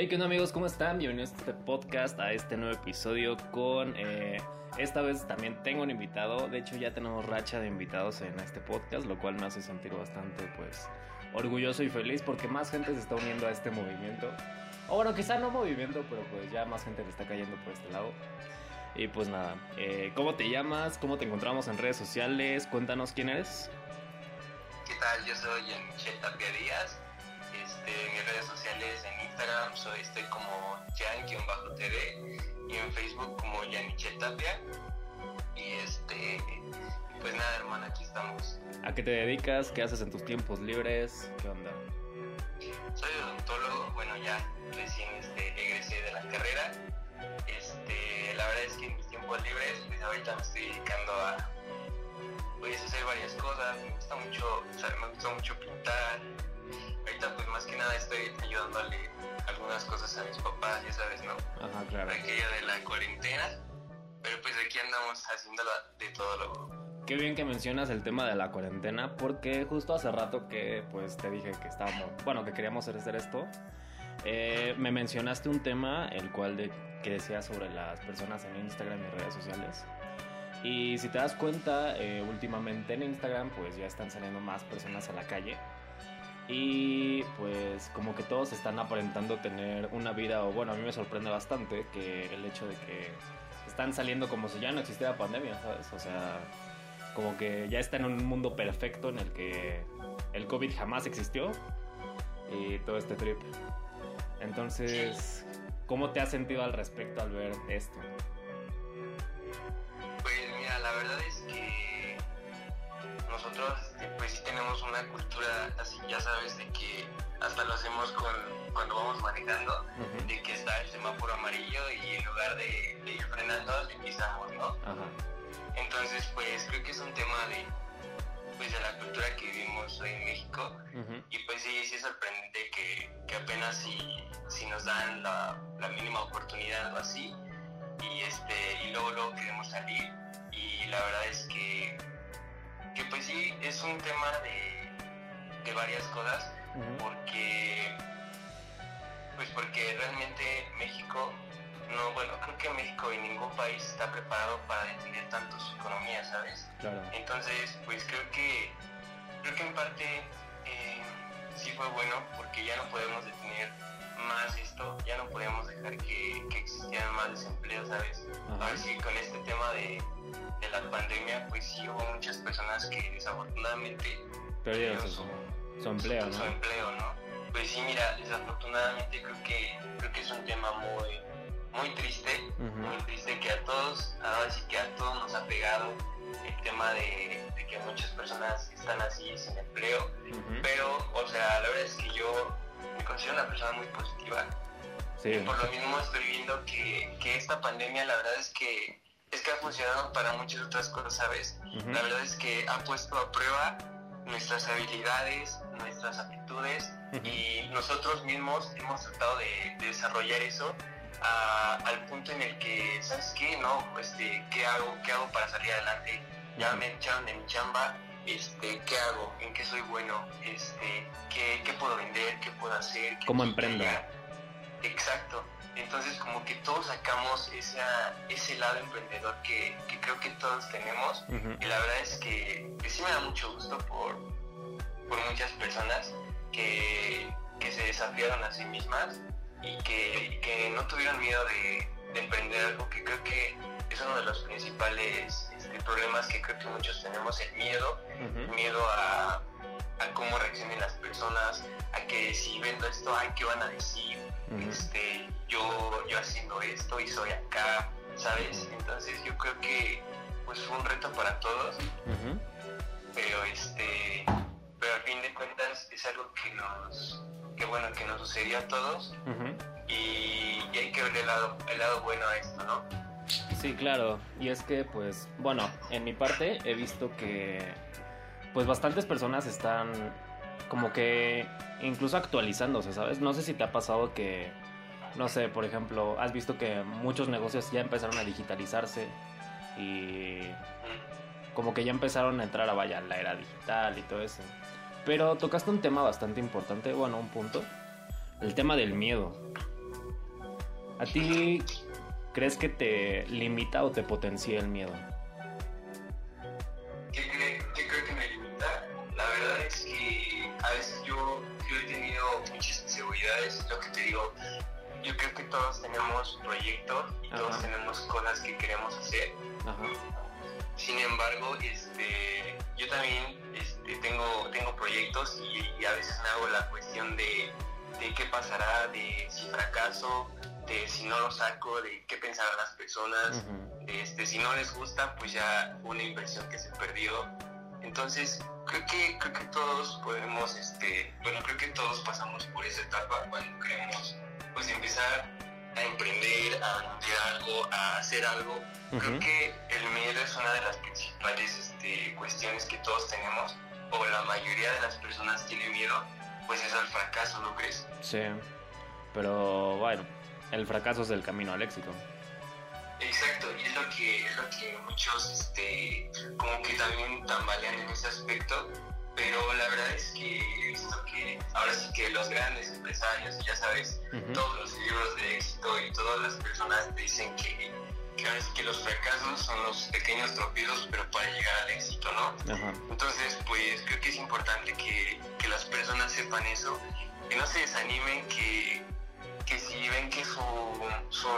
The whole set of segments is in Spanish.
Hey, ¿qué onda amigos? ¿Cómo están? Bienvenidos a este podcast, a este nuevo episodio con... eh, esta vez también tengo un invitado, de hecho ya tenemos racha de invitados en este podcast, lo cual me hace sentir bastante pues orgulloso y feliz porque más gente se está uniendo a este movimiento. O bueno, quizá no movimiento, pero pues ya más gente le está cayendo por este lado. Y pues nada, eh, ¿cómo te llamas? ¿Cómo te encontramos en redes sociales? Cuéntanos quién eres. ¿Qué tal? Yo soy Michelle Tapia Díaz. Este, en mis redes sociales, en Instagram, soy, estoy como Jan-TV y en Facebook como Michelle Tapia. Y este, pues nada, hermano, aquí estamos. ¿A qué te dedicas? ¿Qué haces en tus tiempos libres? ¿Qué onda? Soy odontólogo, bueno, ya recién este, egresé de la carrera. Este, la verdad es que en mis tiempos libres, pues ahorita me estoy dedicando a pues, hacer varias cosas. Me gusta mucho, o sea, me gusta mucho pintar. Ahorita, pues más que nada, estoy ayudándole algunas cosas a mis papás, ya sabes, ¿no? Ajá, claro. Aquella de la cuarentena. Pero pues aquí andamos haciéndolo de todo lo. Qué bien que mencionas el tema de la cuarentena, porque justo hace rato que pues te dije que estábamos, bueno, que queríamos hacer esto, eh, me mencionaste un tema, el cual de, que decía sobre las personas en Instagram y redes sociales. Y si te das cuenta, eh, últimamente en Instagram pues ya están saliendo más personas a la calle. Y pues como que todos están aparentando tener una vida, o bueno, a mí me sorprende bastante que el hecho de que están saliendo como si ya no existiera pandemia, ¿sabes? O sea, como que ya está en un mundo perfecto en el que el COVID jamás existió y todo este trip. Entonces, ¿cómo te has sentido al respecto al ver esto? Pues mira, la verdad es que nosotros tenemos una cultura así, ya sabes, de que hasta lo hacemos con, cuando vamos manejando, de que está el semáforo amarillo y en lugar de, de ir frenando, le pisamos, ¿no? Entonces, pues creo que es un tema de, pues, de la cultura que vivimos hoy en México. Y pues sí, sí es sorprendente que, que apenas si, si nos dan la, la mínima oportunidad o así, y, este, y luego, luego queremos salir. Y la verdad es que, que pues sí, es un tema de, de varias cosas, porque, pues porque realmente México, no, bueno, creo que México y ningún país está preparado para detener tanto su economía, ¿sabes? Claro. Entonces, pues creo que creo que en parte eh, sí fue bueno porque ya no podemos detener más esto, ya no podemos dejar que, que existieran más desempleo, ¿sabes? Ajá. Ahora sí, con este tema de, de la pandemia, pues sí hubo muchas personas que desafortunadamente Perdieron su, su empleo, su ¿no? empleo, ¿no? Pues sí, mira, desafortunadamente creo que creo que es un tema muy muy triste, muy triste que a todos, ahora sí que a todos nos ha pegado el tema de, de que muchas personas están así sin empleo, pero, o sea, la verdad es que yo me considero una persona muy positiva. Sí. y por lo mismo estoy viendo que, que esta pandemia la verdad es que es que ha funcionado para muchas otras cosas, ¿sabes? La verdad es que ha puesto a prueba nuestras habilidades, nuestras aptitudes y nosotros mismos hemos tratado de, de desarrollar eso a- al punto en el que, ¿sabes qué? No, este, ¿qué hago? ¿Qué hago para salir adelante? Ya me echaron de mi chamba, este, ¿qué hago? ¿En qué soy bueno? Este, ¿qué, qué puedo vender? ¿Qué puedo hacer? ¿Qué ¿Cómo emprendo? crear? Exacto. Entonces como que todos sacamos esa, ese lado emprendedor que, que creo que todos tenemos y la verdad es que, que sí me da mucho gusto por, por muchas personas que, que se desafiaron a sí mismas y que, que no tuvieron miedo de, de emprender algo que creo que es uno de los principales este, problemas que creo que muchos tenemos, el miedo, el miedo a, a cómo reaccionen las personas, a que si vendo esto, ay, ¿qué van a decir? Este, yo, yo haciendo esto y soy acá, ¿sabes? Entonces yo creo que pues fue un reto para todos, pero este, pero al fin de cuentas es algo que nos, que bueno, que nos sucedió a todos y, y hay que ver el lado, el lado bueno a esto, ¿no? Sí, claro. Y es que, pues, bueno, en mi parte he visto que, pues, bastantes personas están como que incluso actualizándose, ¿sabes? No sé si te ha pasado que, no sé, por ejemplo, has visto que muchos negocios ya empezaron a digitalizarse y como que ya empezaron a entrar a, vaya, la era digital y todo eso. Pero tocaste un tema bastante importante, bueno, un punto, el tema del miedo. ¿A ti crees que te limita o te potencia el miedo? ¿Qué, creo que me limita? La verdad es que a veces yo, he tenido muchas inseguridades, lo que te digo, yo creo que todos tenemos proyectos y todos tenemos cosas que queremos hacer. Sin embargo, este, yo también este, tengo, tengo proyectos y, a veces me hago la cuestión de, de qué pasará, de si fracaso, de si no lo saco, de qué pensarán las personas, este, si no les gusta, pues ya una inversión que se perdió. Entonces, creo que, creo que todos podemos, este, bueno, creo que todos pasamos por esa etapa cuando queremos pues empezar a emprender, a vender algo, a hacer algo. Creo que el miedo es una de las principales este, cuestiones que todos tenemos, o la mayoría de las personas tienen miedo, pues es al fracaso, ¿no crees? Sí, pero bueno, el fracaso es el camino al éxito. Exacto, y es lo que, es lo que muchos este, como que también tambalean en ese aspecto, pero la verdad es que he visto que ahora sí que los grandes empresarios, ya sabes, todos los libros de éxito y todas las personas dicen que, que ahora sí que los fracasos son los pequeños tropiezos, pero para llegar al éxito, ¿no? Entonces, pues creo que es importante que, que las personas sepan eso, que no se desanimen, que que si ven que su, su,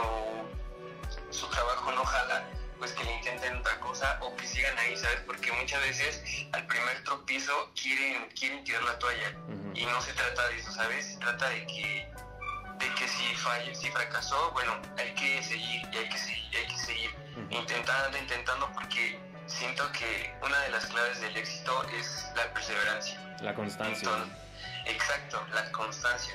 su trabajo no jala, pues que le intenten otra cosa o que sigan ahí, ¿sabes? Porque muchas veces al primer tropiezo quieren, quieren tirar la toalla y no se trata de eso, ¿sabes? Se trata de que, de que si falla, si fracasó, bueno, hay que seguir y hay que seguir, hay que seguir intentando, intentando porque siento que una de las claves del éxito es la perseverancia. La constancia. exacto, la constancia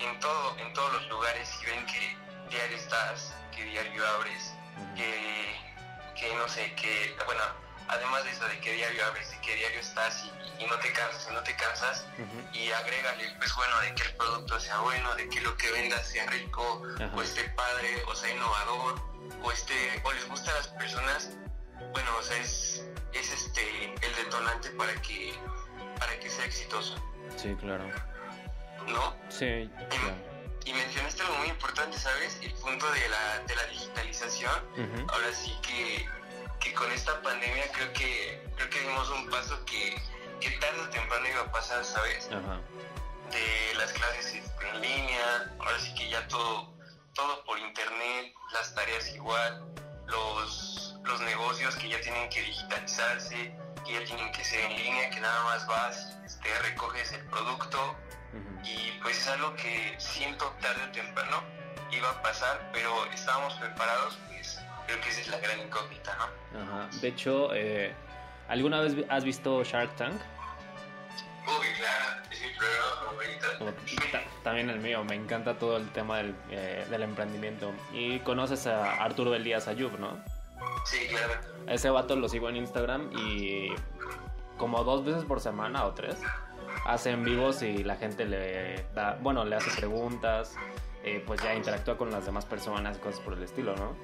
en todo, en todos los lugares y ven que diario estás, que diario abres, que, que, no sé, que, bueno, además de eso de que diario abres, de que diario estás y, no te cansas, y no te cansas, y agrégale, pues bueno, de que el producto sea bueno, de que lo que vendas sea rico, o esté padre, o sea innovador, o esté, o les gusta a las personas, bueno, o sea, es, es este el detonante para que, para que sea exitoso. Sí, claro. ¿no? Sí, Y mencionaste algo muy importante, ¿sabes? El punto de la, de la digitalización. Ahora sí que, que, con esta pandemia creo que creo que dimos un paso que, que tarde o temprano iba a pasar, ¿sabes? De las clases en línea, ahora sí que ya todo, todo por internet, las tareas igual, los, los negocios que ya tienen que digitalizarse, que ya tienen que ser en línea, que nada más vas, este, recoges el producto y pues es algo que siento tarde o temprano iba a pasar, pero estábamos preparados, pues creo que esa es la gran incógnita, ¿no? Ajá. De hecho, eh, ¿alguna vez has visto Shark Tank? Uy, claro, es mi programa favorito. También el mío, me encanta todo el tema del, eh, del emprendimiento. Y conoces a Arturo Elías Ayub, ¿no? Sí, claro. Ese vato lo sigo en Instagram y como dos veces por semana o tres hace en vivos y la gente le da, bueno, le hace preguntas, eh, pues ya interactúa con las demás personas, cosas por el estilo, ¿no?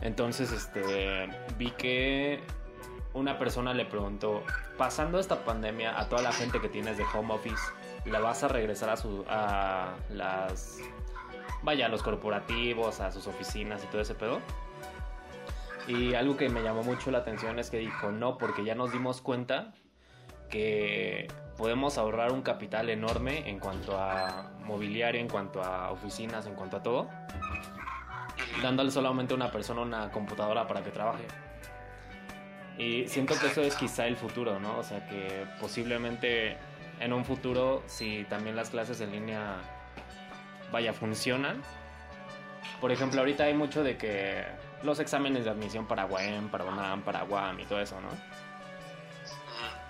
Entonces, este, vi que una persona le preguntó, pasando esta pandemia a toda la gente que tienes de home office, ¿la vas a regresar a, su, a las, vaya, a los corporativos, a sus oficinas y todo ese pedo? Y algo que me llamó mucho la atención es que dijo, no, porque ya nos dimos cuenta que podemos ahorrar un capital enorme en cuanto a mobiliario, en cuanto a oficinas, en cuanto a todo, dándole solamente a una persona una computadora para que trabaje. Y siento que eso es quizá el futuro, ¿no? O sea, que posiblemente en un futuro, si también las clases en línea, vaya, funcionan. Por ejemplo, ahorita hay mucho de que los exámenes de admisión para UAM, para UNAM, para UAM y todo eso, ¿no?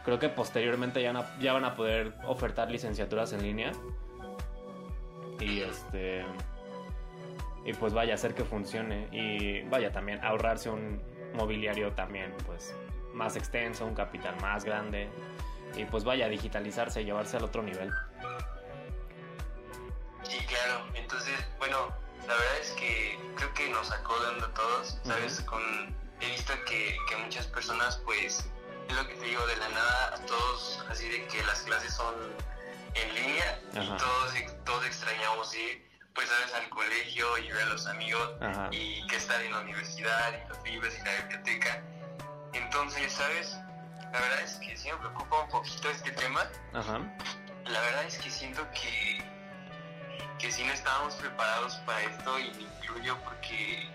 Creo que posteriormente ya, ya van a poder ofertar licenciaturas en línea. Y este. Y pues vaya a hacer que funcione. Y vaya también ahorrarse un mobiliario también, pues más extenso, un capital más grande. Y pues vaya a digitalizarse, y llevarse al otro nivel. Sí, claro. Entonces, bueno, la verdad es que creo que nos sacó de onda todos, ¿sabes? Con, he visto que, que muchas personas pues es lo que te digo, de la nada a todos, así de que las clases son en línea y todos, todos extrañamos ir, pues sabes, al colegio y ver a los amigos y que estar en la universidad y los libros y la biblioteca. Entonces, ¿sabes? La verdad es que sí me preocupa un poquito este tema. Ajá. La verdad es que siento que, que sí no estábamos preparados para esto y me incluyo porque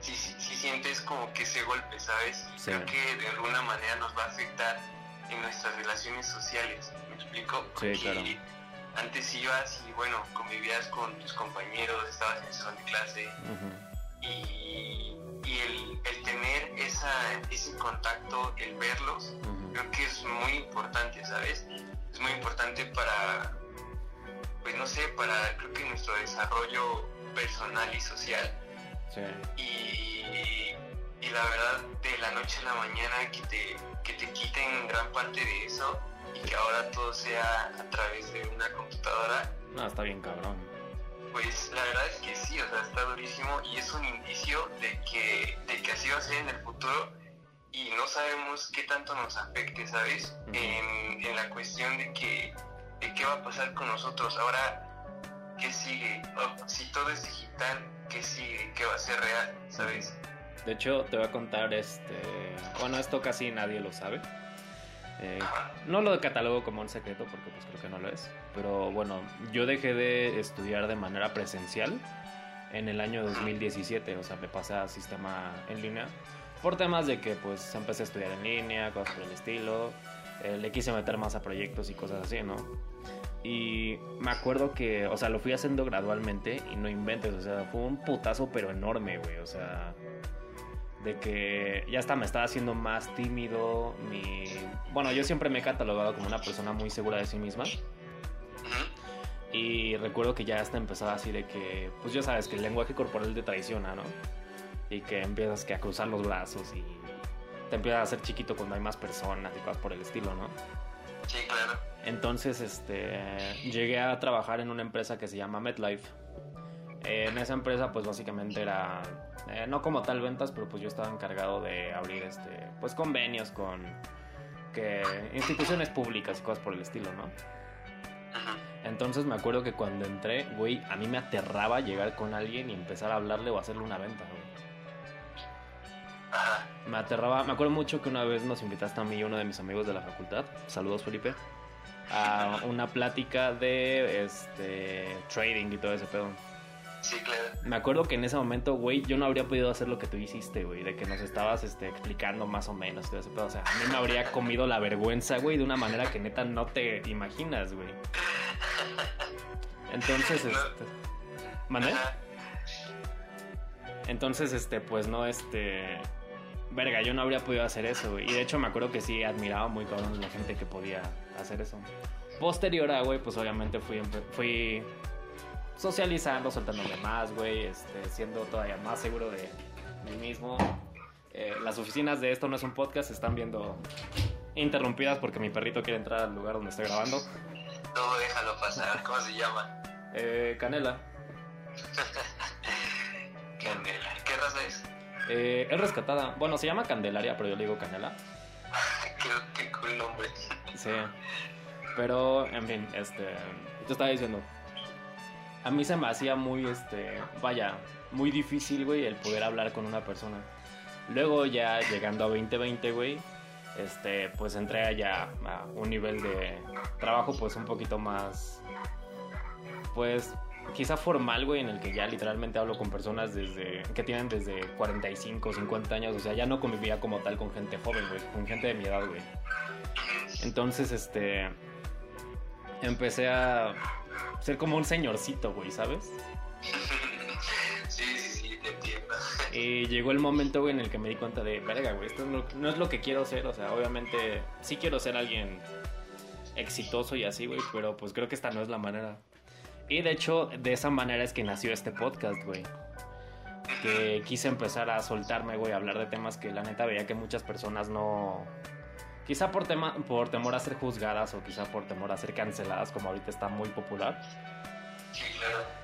si, si, sientes como que ese golpe, ¿sabes? Creo que de alguna manera nos va a afectar en nuestras relaciones sociales. ¿Me explico? sí, claro antes ibas y bueno, convivías con tus compañeros, estabas en el salón de clase y, el, tener esa, ese contacto, el verlos, creo que es muy importante, ¿sabes? Es muy importante para, pues no sé, para creo que nuestro desarrollo personal y social. Y, y la verdad, de la noche a la mañana que te, que te quiten gran parte de eso, y que ahora todo sea a través de una computadora. No, está bien cabrón. Pues la verdad es que sí, o sea, está durísimo y es un indicio de que, de que así va a ser en el futuro y no sabemos qué tanto nos afecte, ¿sabes? en, en, la cuestión de que de qué va a pasar con nosotros. Ahora, ¿qué sigue? si todo es digital, ¿qué sigue? ¿Qué va a ser real? ¿Sabes? De hecho, te voy a contar este. Bueno, esto casi nadie lo sabe. Eh, no lo catalogo como un secreto porque pues creo que no lo es. Pero bueno, yo dejé de estudiar de manera presencial en el año 2017. O sea, me pasé a sistema en línea. Por temas de que pues empecé a estudiar en línea, cosas por el estilo. Eh, le quise meter más a proyectos y cosas así, ¿no? Y me acuerdo que, o sea, lo fui haciendo gradualmente y no inventes, o sea, fue un putazo pero enorme, güey, o sea, de que ya hasta me estaba haciendo más tímido. Mi... Bueno, yo siempre me he catalogado como una persona muy segura de sí misma. Y recuerdo que ya hasta empezaba así de que, pues ya sabes que el lenguaje corporal te traiciona, ¿no? Y que empiezas que a cruzar los brazos y te empiezas a hacer chiquito cuando hay más personas y cosas por el estilo, ¿no? Sí, claro. Entonces, este, llegué a trabajar en una empresa que se llama MetLife. en esa empresa, pues básicamente era eh, no como tal ventas, pero pues yo estaba encargado de abrir este, pues convenios con que instituciones públicas y cosas por el estilo, ¿no? Entonces me acuerdo que cuando entré, güey, a mí me aterraba llegar con alguien y empezar a hablarle o hacerle una venta, güey. Me aterraba, me acuerdo mucho que una vez nos invitaste a mí y uno de mis amigos de la facultad, saludos Felipe, a una plática de este trading y todo ese pedo. Sí, claro. Me acuerdo que en ese momento, güey, yo no habría podido hacer lo que tú hiciste, güey, de que nos estabas este, explicando más o menos todo ese pedo. O sea, a mí me habría comido la vergüenza, güey, de una manera que neta no te imaginas, güey. Entonces, este. ¿Mandé? Entonces, este, pues no, este. Verga, yo no habría podido hacer eso, güey. Y de hecho me acuerdo que sí admiraba muy cabrón la gente que podía hacer eso. Posterior a, güey, pues obviamente fui, fui socializando, soltándome más, güey, este, siendo todavía más seguro de mí mismo. Eh, las oficinas de esto no es un podcast, están viendo interrumpidas porque mi perrito quiere entrar al lugar donde estoy grabando. No, déjalo pasar, ¿cómo se llama? Eh, Canela. Canela, ¿qué raza es? Eh, es rescatada. Bueno, se llama Candelaria, pero yo le digo Canela. qué, qué cool nombre. Sí. Pero, en fin, este. Te estaba diciendo, a mí se me hacía muy, este, vaya, muy difícil, güey, el poder hablar con una persona. Luego ya llegando a 2020, güey, este, pues entré allá a un nivel de trabajo pues un poquito más, pues quizá formal, güey, en el que ya literalmente hablo con personas desde que tienen desde 45, 50 años, o sea, ya no convivía como tal con gente joven, güey, con gente de mi edad, güey. Entonces, este, empecé a ser como un señorcito, güey, ¿sabes? Sí, sí, sí, te entiendo. Y llegó el momento, güey, en el que me di cuenta de, verga, güey, esto no, es lo que quiero ser, o sea, obviamente sí quiero ser alguien exitoso y así, güey, pero pues creo que esta no es la manera. Y de hecho, de esa manera es que nació este podcast, güey. Que quise empezar a soltarme, güey, a hablar de temas que la neta veía que muchas personas no, Quizá por, tema, por temor a ser juzgadas o quizá por temor a ser canceladas, como ahorita está muy popular.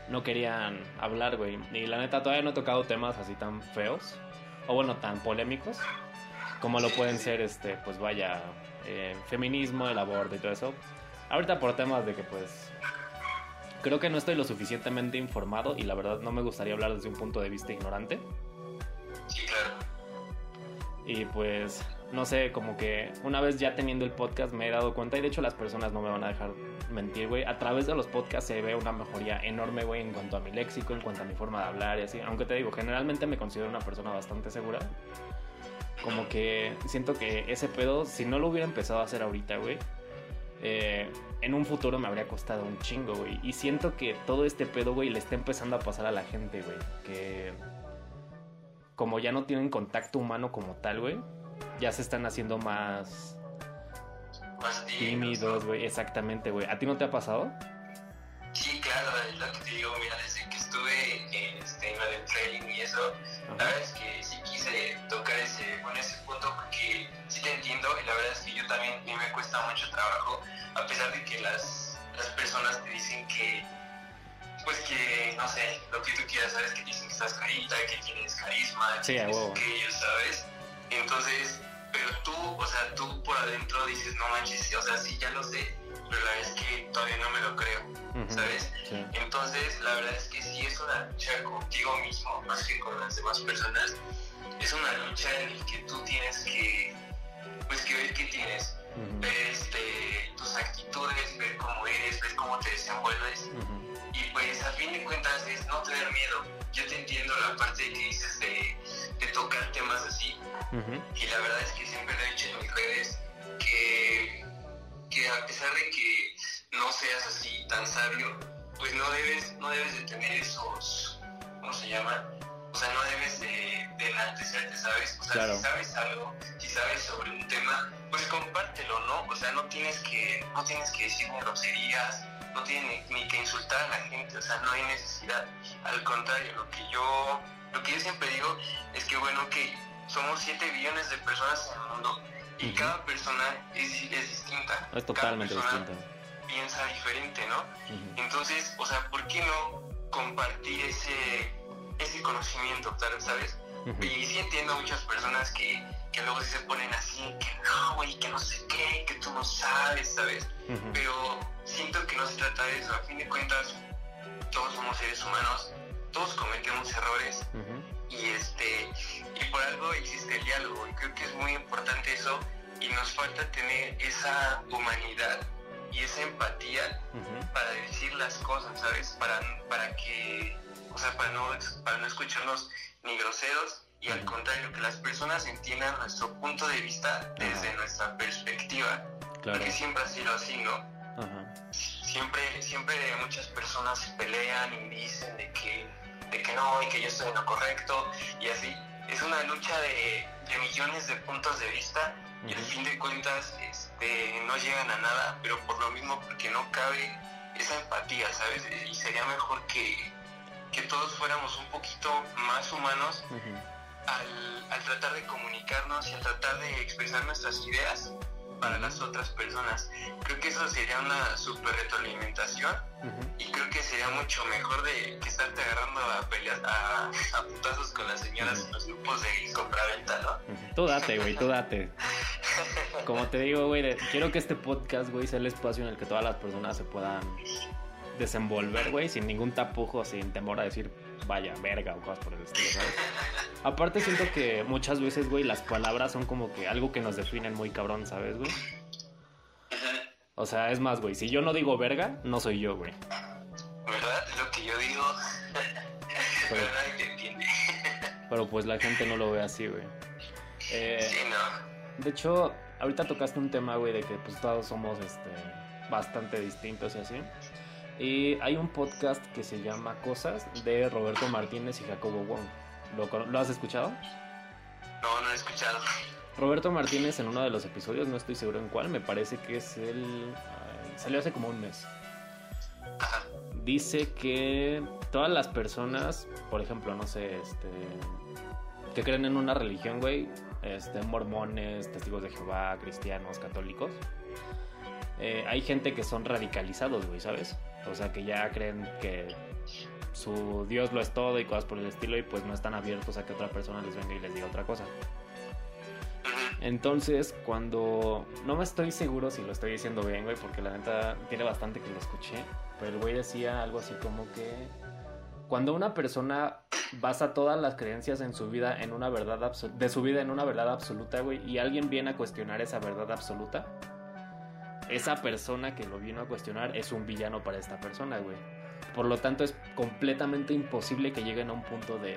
No querían hablar, güey. Y la neta, todavía no he tocado temas así tan feos. O bueno, tan polémicos. Como lo pueden ser, este, pues vaya, eh, feminismo, el aborto y todo eso. Ahorita por temas de que, pues, creo que no estoy lo suficientemente informado y la verdad no me gustaría hablar desde un punto de vista ignorante. Sí, claro. Y pues, no sé, como que una vez ya teniendo el podcast me he dado cuenta, y de hecho las personas no me van a dejar mentir, güey. A través de los podcasts se ve una mejoría enorme, güey, en cuanto a mi léxico, en cuanto a mi forma de hablar y así. Aunque te digo, generalmente me considero una persona bastante segura. Como que siento que ese pedo, si no lo hubiera empezado a hacer ahorita, güey, eh, en un futuro me habría costado un chingo, güey. Y siento que todo este pedo, güey, le está empezando a pasar a la gente, güey. Que como ya no tienen contacto humano como tal, güey, ya se están haciendo más Más tímidos, güey. Exactamente, güey. ¿A ti no te ha pasado? Sí, claro, es lo que te digo, mira, desde que estuve en, este, en lo del trading y eso, la Ajá. verdad es que yo también, a mí me cuesta mucho trabajo, a pesar de que las, las personas te dicen que, pues que, no sé, lo que tú quieras, sabes, que dicen que estás carita, que tienes carisma, Sí, que tienes aquello, ¿sabes? Entonces, pero tú, o sea, tú por adentro dices, no manches, o sea, sí, ya lo sé, pero la verdad es que todavía no me lo creo. ¿sabes? Sí. Entonces, la verdad es que sí es una lucha contigo mismo, más que con las demás personas. Es una lucha en la que tú tienes que, pues, que ver qué tienes, ver este, tus actitudes, ver cómo eres, ver cómo te desenvuelves. Y pues, a fin de cuentas, es no tener miedo. Yo te entiendo la parte que dices de, de tocar temas así, y la verdad es que siempre lo he dicho en mis redes que, que a pesar de que no seas así tan sabio, pues no debes, no debes de tener esos, ¿cómo se llama? O sea, no debes de, de enaltecerte, ¿sabes? O sea, Claro. si sabes algo, si sabes sobre un tema, pues compártelo, ¿no? O sea, no tienes que, no tienes que decir groserías, no tienes ni, ni que insultar a la gente, o sea, no hay necesidad. Al contrario, lo que yo, lo que yo siempre digo es que bueno, que somos 7 billones de personas en el mundo y cada persona es, es distinta. Es totalmente cada persona piensa diferente, ¿no? Entonces, o sea, ¿por qué no compartir ese, ese conocimiento, ¿sabes? Y sí entiendo a muchas personas que, que luego se ponen así, que no, güey, que no sé qué, que tú no sabes, ¿sabes? Pero siento que no se trata de eso. A fin de cuentas, todos somos seres humanos, todos cometemos errores y este y por algo existe el diálogo y creo que es muy importante eso y nos falta tener esa humanidad y esa empatía para decir las cosas, ¿sabes? Para, para que, o sea, para no, para no escucharnos ni groseros y al contrario, que las personas entiendan nuestro punto de vista desde Ajá. nuestra perspectiva, Claro. porque siempre ha sido así, ¿no? Ajá. siempre, siempre muchas personas se pelean y dicen de que, de que no y que yo estoy en lo correcto y así. Es una lucha de, de millones de puntos de vista y al fin de cuentas este, no llegan a nada, pero por lo mismo porque no cabe esa empatía, ¿sabes? Y sería mejor que, que todos fuéramos un poquito más humanos al, al tratar de comunicarnos y al tratar de expresar nuestras ideas para las otras personas. Creo que eso sería una super retroalimentación Ujú. y creo que sería mucho mejor de que estarte agarrando a peleas, a, a putazos con las señoras en los grupos de compraventa, ¿no? Ujú. Tú date, güey, tú date. Como te digo, güey, quiero que este podcast, güey, sea el espacio en el que todas las personas se puedan desenvolver, güey, sin ningún tapujo, sin temor a decir vaya, verga o cosas por el estilo, ¿sabes? Aparte siento que muchas veces, güey, las palabras son como que algo que nos definen muy cabrón, ¿sabes, güey? O sea, es más, güey, si yo no digo verga, no soy yo, güey. ¿Verdad? Lo que yo digo. Pero te entiende. Pero pues la gente no lo ve así, güey. Eh, Sí, no. De hecho, ahorita tocaste un tema, güey, de que pues todos somos este, bastante distintos y así. Y hay un podcast que se llama Cosas de Roberto Martínez y Jacobo Wong. ¿Lo, cono- ¿lo has escuchado? No, no he escuchado. Roberto Martínez en uno de los episodios, no estoy seguro en cuál, me parece que es el... salió hace como un mes. Ajá. Dice que todas las personas, por ejemplo, no sé, este... Que creen en una religión, güey, este, mormones, testigos de Jehová, cristianos, católicos. eh, hay gente que son radicalizados, güey, ¿sabes? O sea, que ya creen que su Dios lo es todo y cosas por el estilo y pues no están abiertos a que otra persona les venga y les diga otra cosa. Entonces, cuando... No me estoy seguro si lo estoy diciendo bien, güey, porque la neta tiene bastante que lo escuché. pero el güey decía algo así como que cuando una persona basa todas las creencias en su vida en una verdad de su vida en una verdad absoluta, güey, y alguien viene a cuestionar esa verdad absoluta, esa persona que lo vino a cuestionar es un villano para esta persona, güey. Por lo tanto, es completamente imposible que lleguen a un punto de.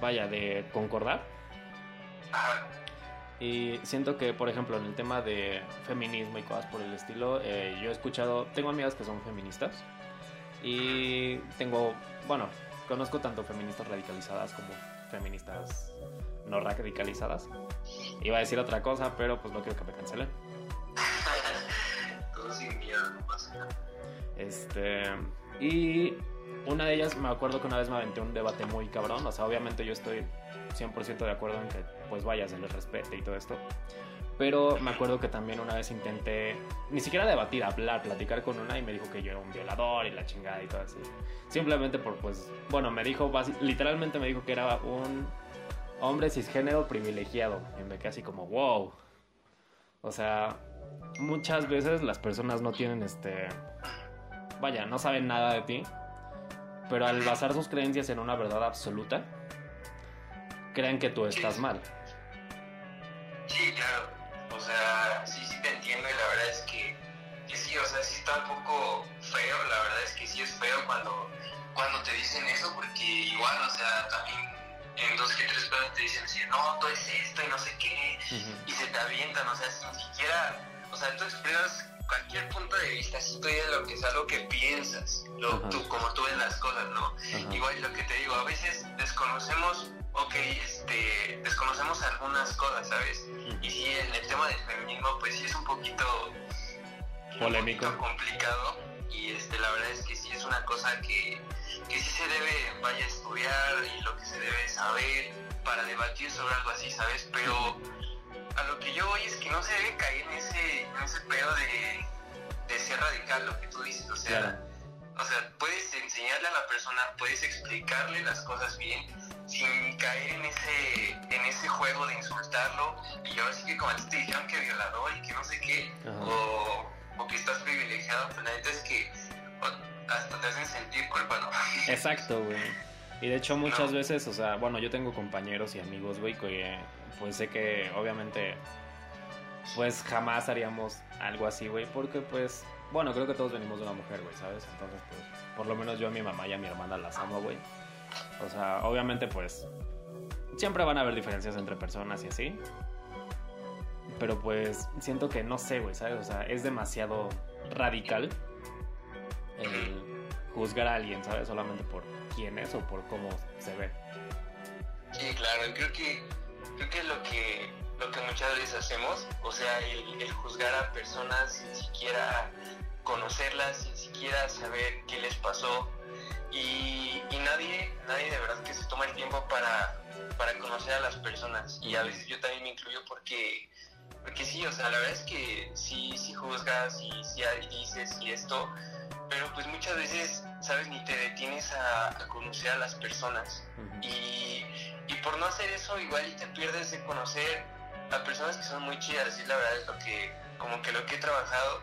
Vaya, de concordar. Y siento que, por ejemplo, en el tema de feminismo y cosas por el estilo, eh, yo he escuchado. Tengo amigas que son feministas. Y tengo. Bueno, conozco tanto feministas radicalizadas como feministas no radicalizadas. Iba a decir otra cosa, pero pues no quiero que me cancelen. Este. Y una de ellas, me acuerdo que una vez me aventé un debate muy cabrón. O sea, obviamente yo estoy 100% de acuerdo en que, pues vaya, se les respete y todo esto. Pero me acuerdo que también una vez intenté, ni siquiera debatir, hablar, platicar con una y me dijo que yo era un violador y la chingada y todo así. Simplemente por, pues, bueno, me dijo, literalmente me dijo que era un hombre cisgénero privilegiado. Y me quedé así como, wow. O sea, muchas veces las personas no tienen este vaya, no saben nada de ti, pero al basar sus creencias en una verdad absoluta, creen que tú estás mal. Sí, claro. O sea, sí, sí te entiendo y la verdad es que, que sí, o sea, sí está un poco feo, la verdad es que sí es feo cuando, cuando te dicen eso, porque igual, o sea, también en dos que tres cosas te dicen así, no, tú es esto y no sé qué, y se te avientan, o sea, sin siquiera, o sea, tú expresas cualquier punto de vista, si tú dices lo que es algo que piensas, lo, tú, como tú ves las cosas, ¿no? Igual lo que te digo, a veces desconocemos, ok, este, desconocemos algunas cosas, ¿sabes? Y si en el tema del feminismo, pues sí es un poquito polémico, complicado, y este, la verdad es que sí es una cosa que, que sí se debe, vaya a estudiar y lo que se debe saber para debatir sobre algo así, ¿sabes? Pero a lo que yo voy es que no se debe caer en ese, en ese pedo de, de ser radical, lo que tú dices. O sea, o sea, puedes enseñarle a la persona, puedes explicarle las cosas bien, sin caer en ese, en ese juego de insultarlo. Y ahora sí que como te dijeron que violador y que no sé qué, o, o, que estás privilegiado, pues la neta es que hasta te hacen sentir culpa, ¿no? Exacto, güey. Y de hecho muchas veces, o sea, bueno, yo tengo compañeros y amigos, güey, que pues sé que obviamente pues jamás haríamos algo así, güey, porque pues, bueno, creo que todos venimos de una mujer, güey, ¿sabes? Entonces, pues, por lo menos yo a mi mamá y a mi hermana las amo, güey. O sea, obviamente, pues, siempre van a haber diferencias entre personas y así. Pero pues, siento que no sé, güey, ¿sabes? O sea, es demasiado radical el juzgar a alguien, ¿sabes? Solamente por quién es o por cómo se ve. Sí, claro, creo que creo que lo que lo que muchas veces hacemos, o sea, el, juzgar a personas sin siquiera conocerlas, sin siquiera saber qué les pasó. Y, nadie, nadie de verdad que se toma el tiempo para, para conocer a las personas. Y a veces yo también me incluyo porque porque sí, o sea, la verdad es que sí, sí juzgas y sí dices y esto, pero pues muchas veces, sabes, ni te detienes a, conocer a las personas. Y y por no hacer eso, igual y te pierdes de conocer a personas que son muy chidas, y la verdad es lo que, como que lo que he trabajado,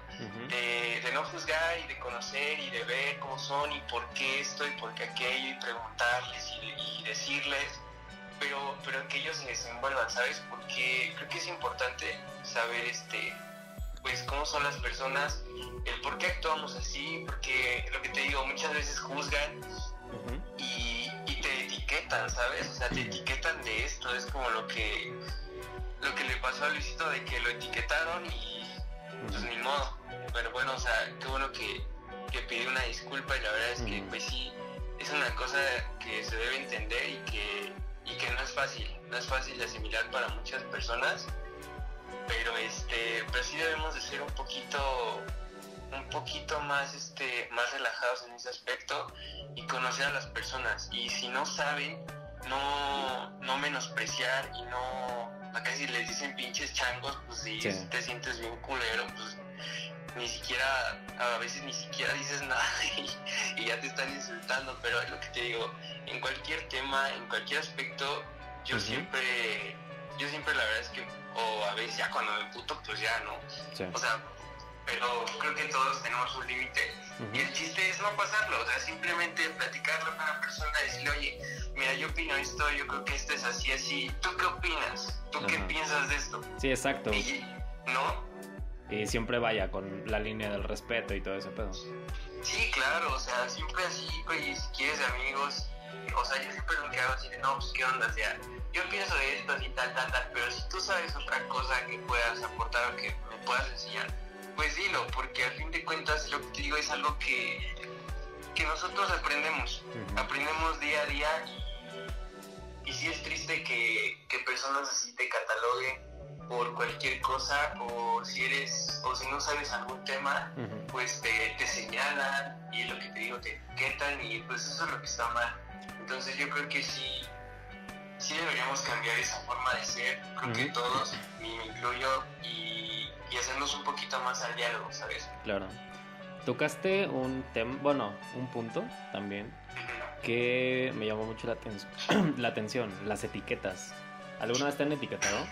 de, no juzgar y de conocer y de ver cómo son y por qué esto y por qué aquello y preguntarles y, decirles, pero, pero que ellos se desenvuelvan, ¿sabes? Porque creo que es importante saber este pues cómo son las personas, el por qué actuamos así, porque lo que te digo, muchas veces juzgan y etiquetan, ¿sabes? O sea, te etiquetan de esto, es como lo que lo que le pasó a Luisito de que lo etiquetaron y pues ni modo. Pero bueno, o sea, qué bueno que, que pidió una disculpa y la verdad es que pues sí, es una cosa que se debe entender y que, y que no es fácil, no es fácil de asimilar para muchas personas, pero este, pero sí debemos de ser un poquito un poquito más este más relajados en ese aspecto y conocer a las personas. Y si no saben no no menospreciar y no acá si les dicen pinches changos pues si te sientes bien culero pues ni siquiera a veces ni siquiera dices nada y, ya te están insultando. Pero es lo que te digo en cualquier tema en cualquier aspecto yo siempre yo siempre la verdad es que o a veces ya cuando me puto pues ya no o sea pero creo que todos tenemos un límite. Y el chiste es no pasarlo, o sea, simplemente platicarlo con la persona, decirle, oye, mira, yo opino esto, yo creo que esto es así, así. ¿Tú qué opinas? ¿Tú qué piensas de esto? Sí, exacto. ¿No? Y siempre vaya con la línea del respeto y todo ese pedo. Sí, claro, o sea, siempre así, oye, si quieres amigos, o sea, yo siempre lo que hago así de, no, pues qué onda, o sea, yo pienso de esto, así, tal, tal, tal, pero si tú sabes otra cosa que puedas aportar o que me puedas enseñar, pues dilo, porque al fin de cuentas lo que te digo es algo que, que nosotros aprendemos, aprendemos día a día y, sí es triste que, que personas así te cataloguen por cualquier cosa o si eres o si no sabes algún tema pues te, te, señalan y lo que te digo te etiquetan y pues eso es lo que está mal entonces yo creo que sí sí deberíamos cambiar esa forma de ser creo que todos me incluyo y, y hacernos un poquito más al diálogo sabes claro tocaste un tema bueno un punto también que me llamó mucho la, atención la atención las etiquetas ¿Alguna vez te han etiquetado?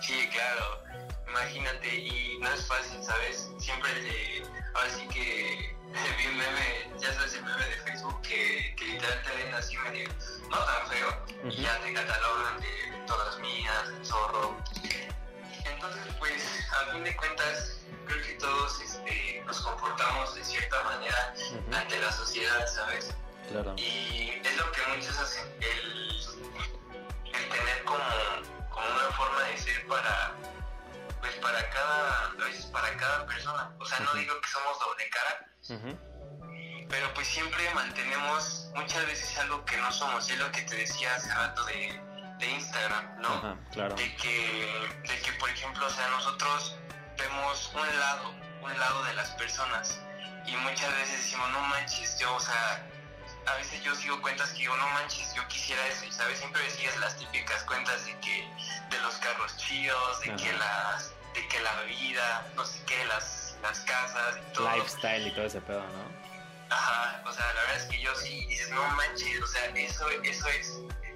Sí, claro. Imagínate, y no es fácil, ¿sabes? Siempre, eh, ahora sí que vi un meme, ya sabes, el meme de Facebook que, que literal te ven así medio, no tan feo, y ya te catalogan de, todas mías, el zorro. Entonces, pues, a fin de cuentas, creo que todos este, nos comportamos de cierta manera ante la sociedad, ¿sabes? Claro. Y es lo que muchos hacen, el, el tener como como una forma de ser para pues para cada a veces para cada persona. O sea no digo que somos doble cara pero pues siempre mantenemos muchas veces algo que no somos es lo que te decía hace rato de, de Instagram no claro. de que de que por ejemplo o sea nosotros vemos un lado un lado de las personas y muchas veces decimos no manches yo o sea a veces yo sigo cuentas que digo, no manches, yo quisiera eso, y sabes, siempre sigues las típicas cuentas de que, los carros chidos, de que las, de que la vida, no sé qué, las, las casas y todo. Lifestyle y todo ese pedo, ¿no? Ajá, o sea, la verdad es que yo sí dices, no manches, o sea, eso, eso es,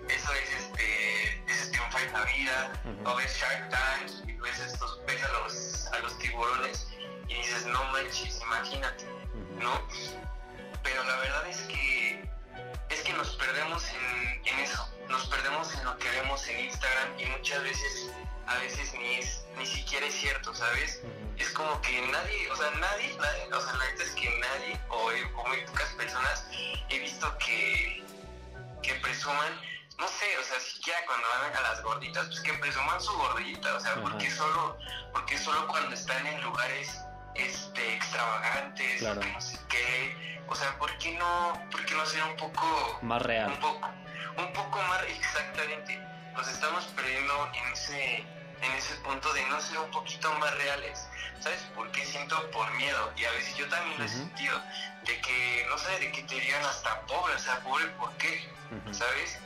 eso es este, es triunfar en la vida, o ves Shark Tank y ves estos, ves a los, a los tiburones y dices, no manches, imagínate, ¿no? Pero la verdad es que es que nos perdemos en, en, eso, nos perdemos en lo que vemos en Instagram y muchas veces, a veces ni es, ni siquiera es cierto, ¿sabes? Es como que nadie, o sea, nadie, nadie o sea, la verdad es que nadie, o, o, muy pocas personas, he visto que, que presuman, no sé, o sea, siquiera cuando van a las gorditas, pues que presuman su gordita, o sea, porque solo, porque solo cuando están en lugares este extravagantes, no sé qué, o sea, ¿por qué no, por qué no ser un poco... Más real. Un poco, un poco más exactamente. Nos estamos perdiendo en ese, en ese punto de no ser un poquito más reales. ¿Sabes por qué siento por miedo? Y a veces yo también lo he sentido. De que, no sé, de que te digan hasta pobre, o sea, pobre, ¿por qué? ¿Sabes?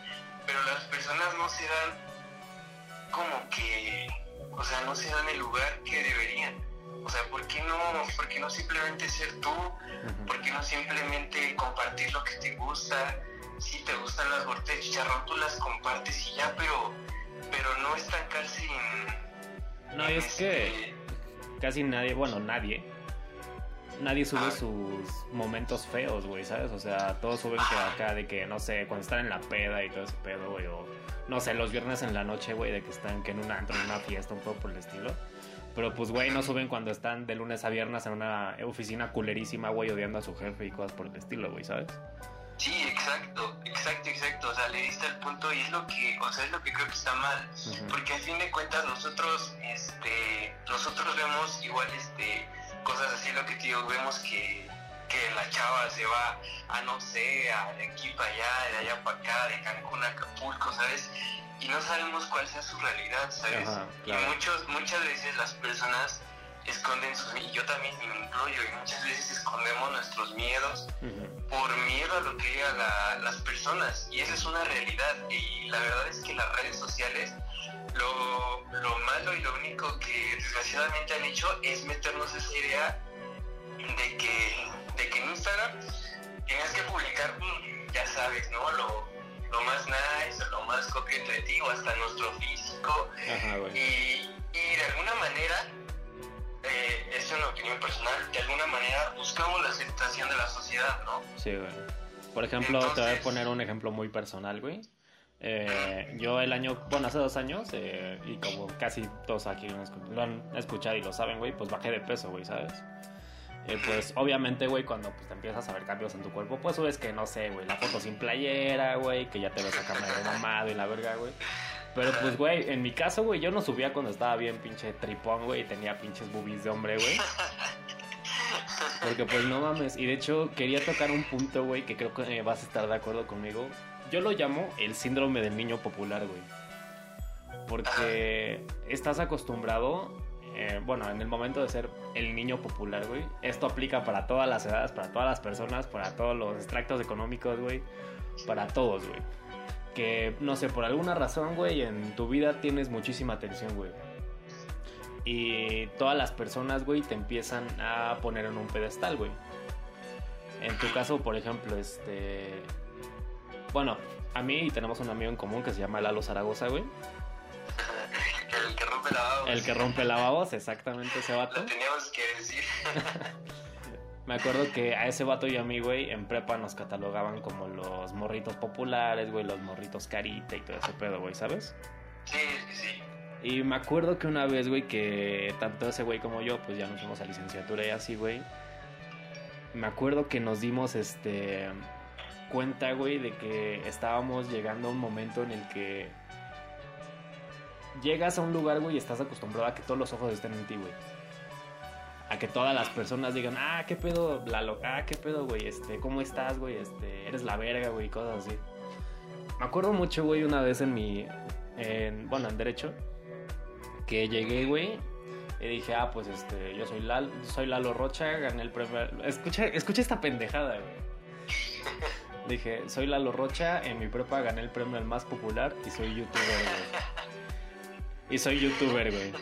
Pero las personas no se dan como que, o sea, no se dan el lugar que deberían o sea, ¿por qué no, por qué no simplemente ser tú? ¿Por qué no simplemente compartir lo que te gusta? Si te gustan las gorditas de chicharrón, tú las compartes y ya, pero, pero no estancarse en... No, es que este casi nadie, bueno, nadie, nadie sube ah. sus momentos feos, güey, ¿sabes? O sea, todos suben que acá de que, no sé, cuando están en la peda y todo ese pedo, güey, o no sé, los viernes en la noche, güey, de que están que en una, en una fiesta, un poco por el estilo. Pero pues, güey, no suben cuando están de lunes a viernes en una oficina culerísima, güey, odiando a su jefe y cosas por el estilo, güey, ¿sabes? Sí, exacto, exacto, exacto. O sea, le diste el punto y es lo que, o sea, es lo que creo que está mal. Porque a fin de cuentas nosotros, este, nosotros vemos igual, este, cosas así, lo que te digo, vemos que, que la chava se va a, no sé, de aquí para allá, de allá para acá, de Cancún a Acapulco, ¿sabes? y no sabemos cuál sea su realidad, ¿sabes? Y muchos, muchas veces las personas esconden sus y yo también me incluyo y muchas veces escondemos nuestros miedos por miedo a lo que digan las personas y esa es una realidad y la verdad es que las redes sociales lo, lo malo y lo único que desgraciadamente han hecho es meternos esa idea de que, de que en Instagram tienes que publicar, mm, ya sabes, ¿no? Lo, lo más nice, lo más coqueto de ti, o hasta nuestro físico. y, y, de alguna manera, eh, es una opinión personal, de alguna manera buscamos la aceptación de la sociedad, ¿no? Sí, güey. Por ejemplo, te voy a poner un ejemplo muy personal, güey. Eh, yo el año, bueno, hace dos años, eh, y como casi todos aquí lo han escuchado y lo saben, güey, pues bajé de peso, güey, ¿sabes? Eh, pues obviamente, güey, cuando pues, te empiezas a ver cambios en tu cuerpo, pues subes que, no sé, güey, la foto sin playera, güey, que ya te ves acá medio mamado y la verga, güey. Pero pues, güey, en mi caso, güey, yo no subía cuando estaba bien pinche tripón, güey, y tenía pinches boobies de hombre, güey. Porque pues no mames. Y de hecho quería tocar un punto, güey, que creo que vas a estar de acuerdo conmigo. Yo lo llamo el síndrome del niño popular, güey. Porque estás acostumbrado, eh, bueno, en el momento de ser el niño popular, güey. Esto aplica para todas las edades, para todas las personas, para todos los extractos económicos, güey. Para todos, güey. Que, no sé, por alguna razón, güey, en tu vida tienes muchísima atención, güey y todas las personas, güey, te empiezan a poner en un pedestal, güey. En tu caso, por ejemplo, este... Bueno, a mí tenemos un amigo en común que se llama Lalo Zaragoza, güey. El que rompe lavabos. El que rompe lavabos, exactamente ese vato. Lo teníamos que decir. Me acuerdo que a ese vato y a mí, güey, en prepa nos catalogaban como los morritos populares, güey, los morritos carita y todo ese pedo, güey, ¿sabes? Sí, sí, sí. Y me acuerdo que una vez, güey, que tanto ese güey como yo, pues ya nos fuimos a licenciatura y así, güey. Me acuerdo que nos dimos, este, cuenta, güey, de que estábamos llegando a un momento en el que llegas a un lugar, güey, y estás acostumbrado a que todos los ojos estén en ti, güey. A que todas las personas digan, ah, qué pedo, Lalo, ah, qué pedo, güey, este, ¿cómo estás, güey? Este, eres la verga, güey, cosas así. Me acuerdo mucho, güey, una vez en mi, en, bueno, en Derecho, que llegué, güey, y dije, ah, pues este, yo soy Lalo, soy Lalo Rocha, gané el premio. Escucha, escucha esta pendejada, güey. Dije, soy Lalo Rocha, en mi prepa gané el premio al más popular y soy youtuber, güey. Y soy youtuber, güey.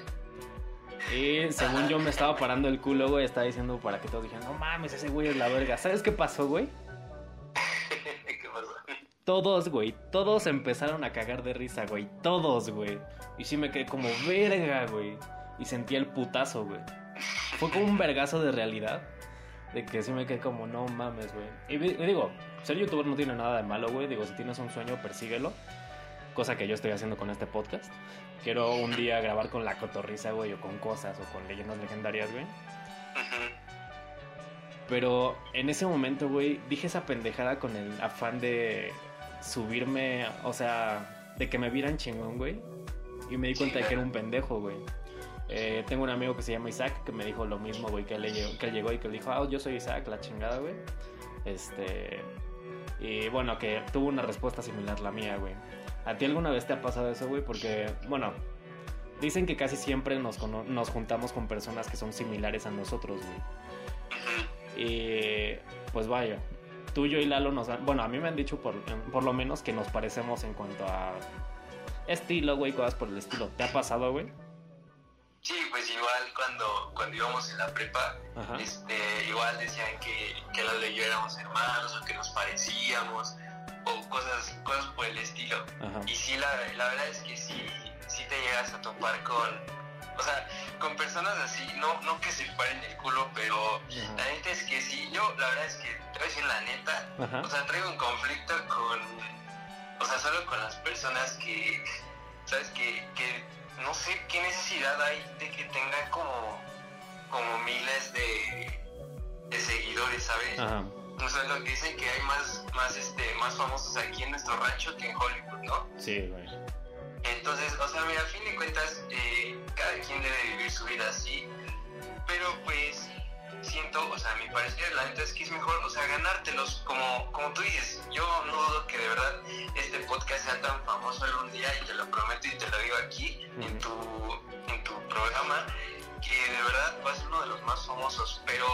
Y según yo me estaba parando el culo, güey, estaba diciendo para que todos dijeran, no mames, ese güey es la verga. ¿Sabes qué pasó, güey? ¿Qué pasó? Todos, güey, todos empezaron a cagar de risa, güey. Todos, güey. Y sí me quedé como verga, güey. Y sentí el putazo, güey. Fue como un vergazo de realidad. De que sí me quedé como, no mames, güey. Y, y digo, ser youtuber no tiene nada de malo, güey. Digo, si tienes un sueño, persíguelo. Cosa que yo estoy haciendo con este podcast. Quiero un día grabar con la cotorriza, güey, o con cosas, o con leyendas legendarias, güey. Pero en ese momento, güey, dije esa pendejada con el afán de subirme, o sea, de que me vieran chingón, güey. Y me di cuenta de que era un pendejo, güey. Eh, tengo un amigo que se llama Isaac que me dijo lo mismo, güey, que le llegó, que él llegó y que él dijo, ah, yo soy Isaac, la chingada, güey. Este. Y bueno, que tuvo una respuesta similar a la mía, güey. ¿A ti alguna vez te ha pasado eso, güey? Porque, bueno, dicen que casi siempre nos, nos juntamos con personas que son similares a nosotros, güey. Y pues vaya, tú, yo y Lalo nos han, bueno, a mí me han dicho por, por lo menos que nos parecemos en cuanto a estilo, güey, cosas por el estilo. ¿Te ha pasado, güey? Sí, pues igual cuando, cuando íbamos en la prepa, Ajá. este, igual decían que, que Lalo y yo éramos hermanos o que nos parecíamos o cosas, cosas por el estilo. Ajá. Y sí, la, la verdad es que sí, sí te llegas a topar con, o sea, con personas así, no, no que se paren el culo, pero la neta es que sí, yo la verdad es que te voy a decir la neta, Ajá. o sea, traigo un conflicto con, o sea, solo con las personas que, sabes, que, que no sé qué necesidad hay de que tengan como, como miles de, de seguidores, ¿sabes? Ajá. O sea, lo que dicen que hay más, más, este, más famosos aquí en nuestro rancho que en Hollywood, ¿no? Sí, güey. Entonces, o sea, mira, a fin de cuentas, eh, cada quien debe vivir su vida así, pero pues siento, o sea, a mi parecer, la neta es que es mejor, o sea, ganártelos, como, como tú dices, yo no dudo que de verdad este podcast sea tan famoso algún día, y te lo prometo y te lo digo aquí, en, tu, en tu programa, que de verdad va a ser uno de los más famosos, pero,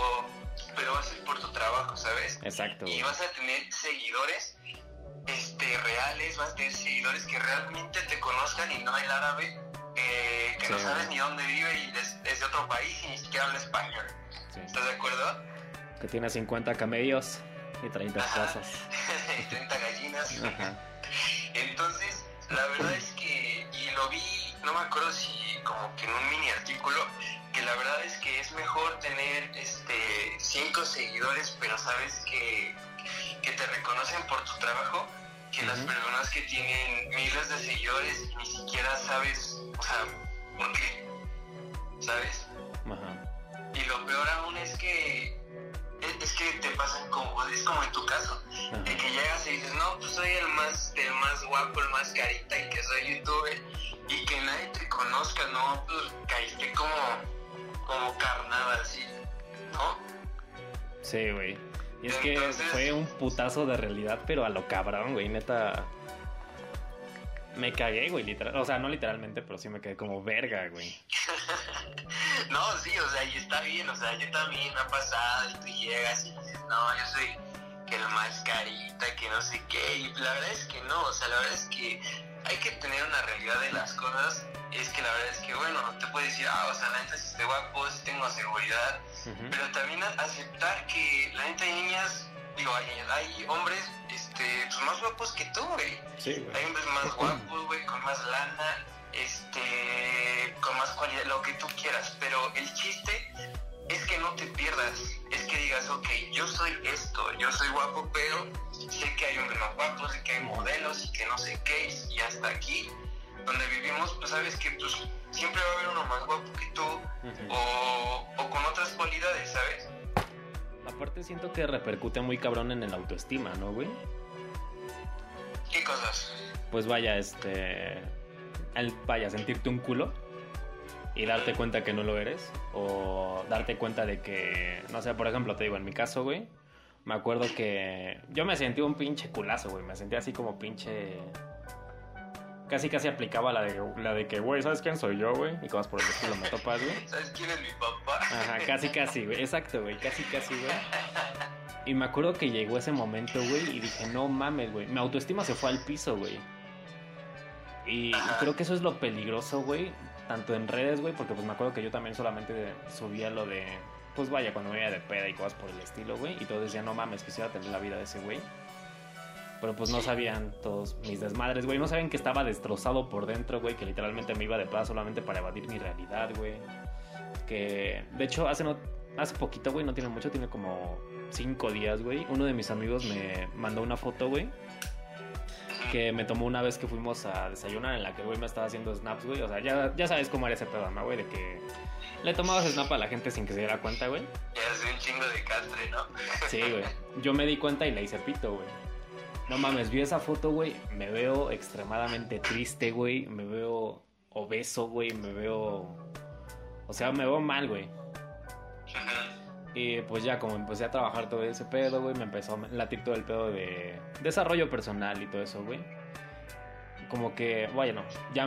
pero va a ser por tu trabajo, ¿sabes? Exacto, y vas a tener seguidores este, reales, vas a tener seguidores que realmente te conozcan y no el árabe eh, que no sabes ni dónde vive y es, es de otro país y ni siquiera habla español. Sí. ¿Estás de acuerdo? Que tiene 50 camellos y 30 Ajá. esposas. y 30 gallinas. Ajá. Entonces, la verdad es que, y lo vi, no me acuerdo si como que en un mini artículo, que la verdad es que es mejor tener este cinco seguidores, pero sabes que, que te reconocen por tu trabajo, que las personas que tienen miles de seguidores y ni siquiera sabes, o sea, por qué, ¿sabes? Y lo peor aún es que es, que te pasan como, es como en tu caso, de que llegas y dices, no, pues soy el más, el más guapo, el más carita y que soy youtuber y que nadie te conozca, no, pues caíste como, como carnada así, ¿no? Sí, güey. Y es que fue un putazo de realidad, pero a lo cabrón, güey, neta. Me cagué, güey, literal. O sea, no literalmente, pero sí me quedé como verga, güey. no, sí, o sea, y está bien, o sea, yo también me ha pasado y tú llegas y dices, no, yo soy que el más carita, que no sé qué. Y la verdad es que no, o sea, la verdad es que hay que tener una realidad de las cosas. Es que la verdad es que, bueno, no te puedes decir, ah, o sea, la neta, si estoy guapo, si tengo seguridad. Pero también aceptar que la neta hay niñas, digo, hay, hay hombres este, pues más guapos que tú, güey. Hay hombres más guapos, güey, con más lana, este, con más cualidad, lo que tú quieras. Pero el chiste es que no te pierdas, es que digas, ok, yo soy esto, yo soy guapo, pero sé que hay hombres más guapos, sé que hay modelos y que no sé qué, y hasta aquí, donde vivimos, pues sabes que pues, siempre va a haber uno más guapo que tú, o, o con otras cualidades, ¿sabes? Aparte siento que repercute muy cabrón en el autoestima, ¿no, güey? ¿Qué cosas? Pues vaya, este... vaya, sentirte un culo y darte cuenta que no lo eres. O darte cuenta de que, no sé, por ejemplo, te digo, en mi caso, güey, me acuerdo que yo me sentí un pinche culazo, güey. Me sentí así como pinche casi casi aplicaba la de, la de que, güey, ¿sabes quién soy yo, güey? Y cosas por el estilo me topas, güey. ¿Sabes quién es mi papá? Ajá, casi casi, güey. Exacto, güey, casi casi, güey. Y me acuerdo que llegó ese momento, güey, y dije, no mames, güey. Mi autoestima se fue al piso, güey. Y, creo que eso es lo peligroso, güey. Tanto en redes, güey, porque pues me acuerdo que yo también solamente subía lo de, pues vaya, cuando me iba de peda y cosas por el estilo, güey. Y todos decían, no mames, quisiera tener la vida de ese güey. Pero pues no sabían todos mis desmadres, güey. No sabían que estaba destrozado por dentro, güey. Que literalmente me iba de paz solamente para evadir mi realidad, güey. Que de hecho hace, no, hace poquito, güey, no tiene mucho, tiene como cinco días, güey. Uno de mis amigos me mandó una foto, güey. Que me tomó una vez que fuimos a desayunar en la que güey me estaba haciendo snaps, güey. O sea, ya, ya sabes cómo era ese programa, güey, de que le tomabas snap a la gente sin que se diera cuenta, güey. Ya hace un chingo de castre, ¿no? Sí, güey. Yo me di cuenta y le hice pito, güey. No mames, vi esa foto, güey. Me veo extremadamente triste, güey. Me veo obeso, güey. Me veo. O sea, me veo mal, güey. Y pues ya como empecé a trabajar todo ese pedo, güey, me empezó a latir todo el pedo de desarrollo personal y todo eso, güey. Como que, bueno, ya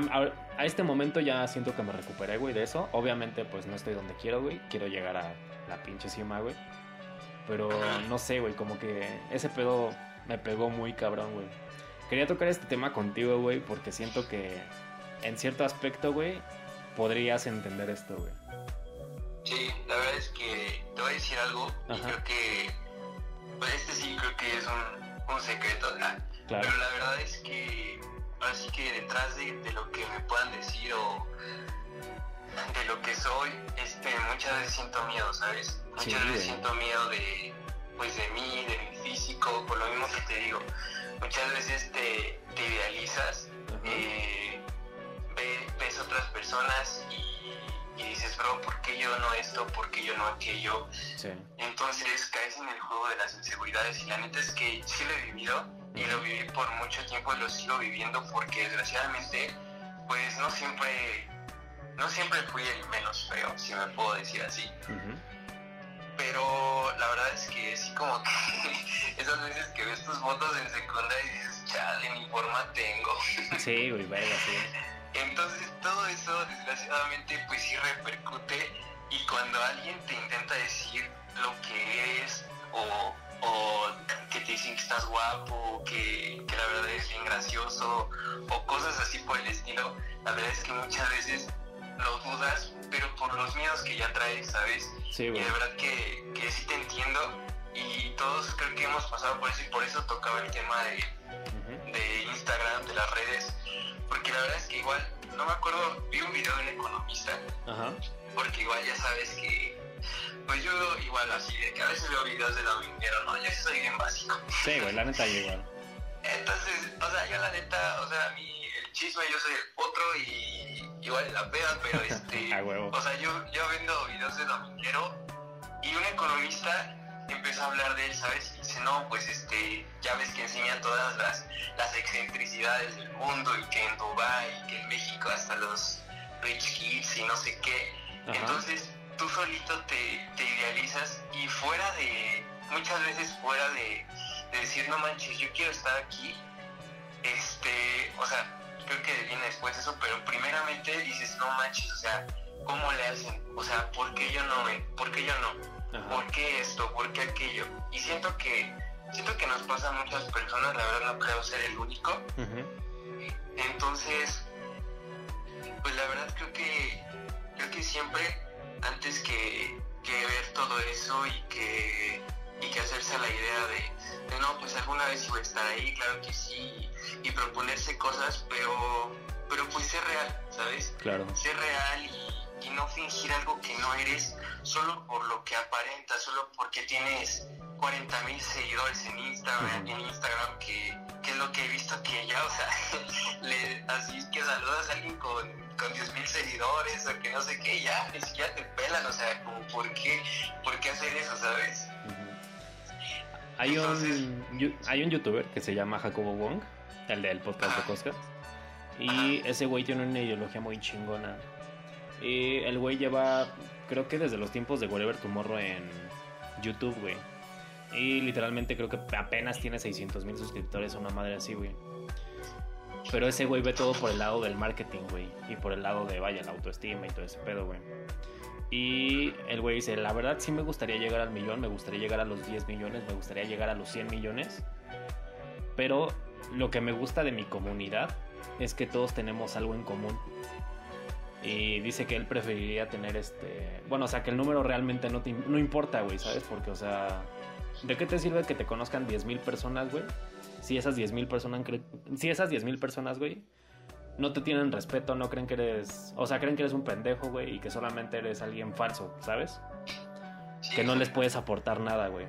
a, este momento ya siento que me recuperé, güey, de eso. Obviamente, pues no estoy donde quiero, güey. Quiero llegar a la pinche cima, güey. Pero no sé, güey, como que ese pedo me pegó muy cabrón, güey. Quería tocar este tema contigo, güey, porque siento que en cierto aspecto, güey, podrías entender esto, güey. Sí, la verdad es que te voy a decir algo y creo que, pues este sí creo que es un, secreto, ¿verdad? Claro. pero la verdad es que, así que detrás de, lo que me puedan decir o de lo que soy, este, muchas veces siento miedo, ¿sabes? Muchas veces siento miedo de, pues de mí, de mi físico, por lo mismo que te digo, muchas veces te, idealizas, eh, ves, otras personas y, dices, bro, ¿por qué yo no esto? ¿Por qué yo no aquello? Entonces caes en el juego de las inseguridades y la neta es que sí lo he vivido y lo viví por mucho tiempo y lo sigo viviendo porque desgraciadamente pues no siempre no siempre fui el menos feo, si me puedo decir así pero la verdad es que sí como que esas veces que ves tus fotos en secundaria y dices, chale, ni forma tengo. Sí, güey, vaya, sí. Entonces todo eso desgraciadamente pues sí repercute y cuando alguien te intenta decir lo que es o, o que te dicen que estás guapo o que, que la verdad es bien gracioso o cosas así por el estilo, la verdad es que muchas veces lo dudas, pero por los miedos que ya traes, ¿sabes? Sí, y de verdad que, que sí te entiendo y todos creo que hemos pasado por eso y por eso tocaba el tema de, de Instagram, de las redes, porque la verdad es que igual, no me acuerdo, vi un video de un economista, Ajá. porque igual ya sabes que, pues yo igual así, de que a veces veo videos de dominguero, ¿no? Yo soy bien básico. Sí, güey, la neta yo igual. Entonces, o sea, yo la neta, o sea, a mí el chisme, yo soy el potro y igual la peda, pero este, A huevo. o sea, yo, yo vendo videos de dominguero y un economista empezó a hablar de él, ¿sabes? Dice, no, pues este, ya ves que enseña todas las, las excentricidades del mundo y que en Dubái y que en México hasta los rich kids y no sé qué. Ajá. Entonces, tú solito te, te idealizas y fuera de, muchas veces fuera de, de decir, no manches, yo quiero estar aquí, este, o sea, creo que viene después eso, pero primeramente dices, no manches, o sea, ¿cómo le hacen? O sea, ¿por qué yo no me, por qué yo no? Ajá. ¿Por qué esto? ¿Por qué aquello? Y siento que, siento que nos pasa a muchas personas, la verdad no creo ser el único, entonces, pues la verdad creo que creo que siempre antes que, que ver todo eso y que y que hacerse la idea de, de, no, pues alguna vez iba a estar ahí, claro que sí, y, proponerse cosas, pero pero pues ser real, ¿sabes? Claro. Ser real y, y no fingir algo que no eres solo por lo que aparenta, solo porque tienes 40 mil seguidores en Instagram, en Instagram que, que es lo que he visto que ya, o sea, le, así que saludas a alguien con, con 10 mil seguidores o que no sé qué, ya, ni siquiera te pelan, o sea, como, ¿por qué, por qué hacer eso, sabes? Hay un, hay un youtuber que se llama Jacobo Wong, el del podcast de Ajá. Cosca. Y ese güey tiene una ideología muy chingona. Y el güey lleva, creo que desde los tiempos de Whatever Tomorrow en YouTube, güey. Y literalmente creo que apenas tiene 600 mil suscriptores, una madre así, güey. Pero ese güey ve todo por el lado del marketing, güey. Y por el lado de, vaya, la autoestima y todo ese pedo, güey. Y el güey dice, la verdad sí me gustaría llegar al millón, me gustaría llegar a los 10 millones, me gustaría llegar a los 100 millones. Pero lo que me gusta de mi comunidad es que todos tenemos algo en común. Y dice que él preferiría tener este... Bueno, o sea, que el número realmente no, te, no importa, güey, ¿sabes? Porque, o sea, ¿de qué te sirve que te conozcan 10.000 personas, güey? Si esas 10.000 personas, si esas 10.000 personas, güey, no te tienen respeto, no creen que eres... O sea, creen que eres un pendejo, güey, y que solamente eres alguien falso, ¿sabes? Que no les puedes aportar nada, güey.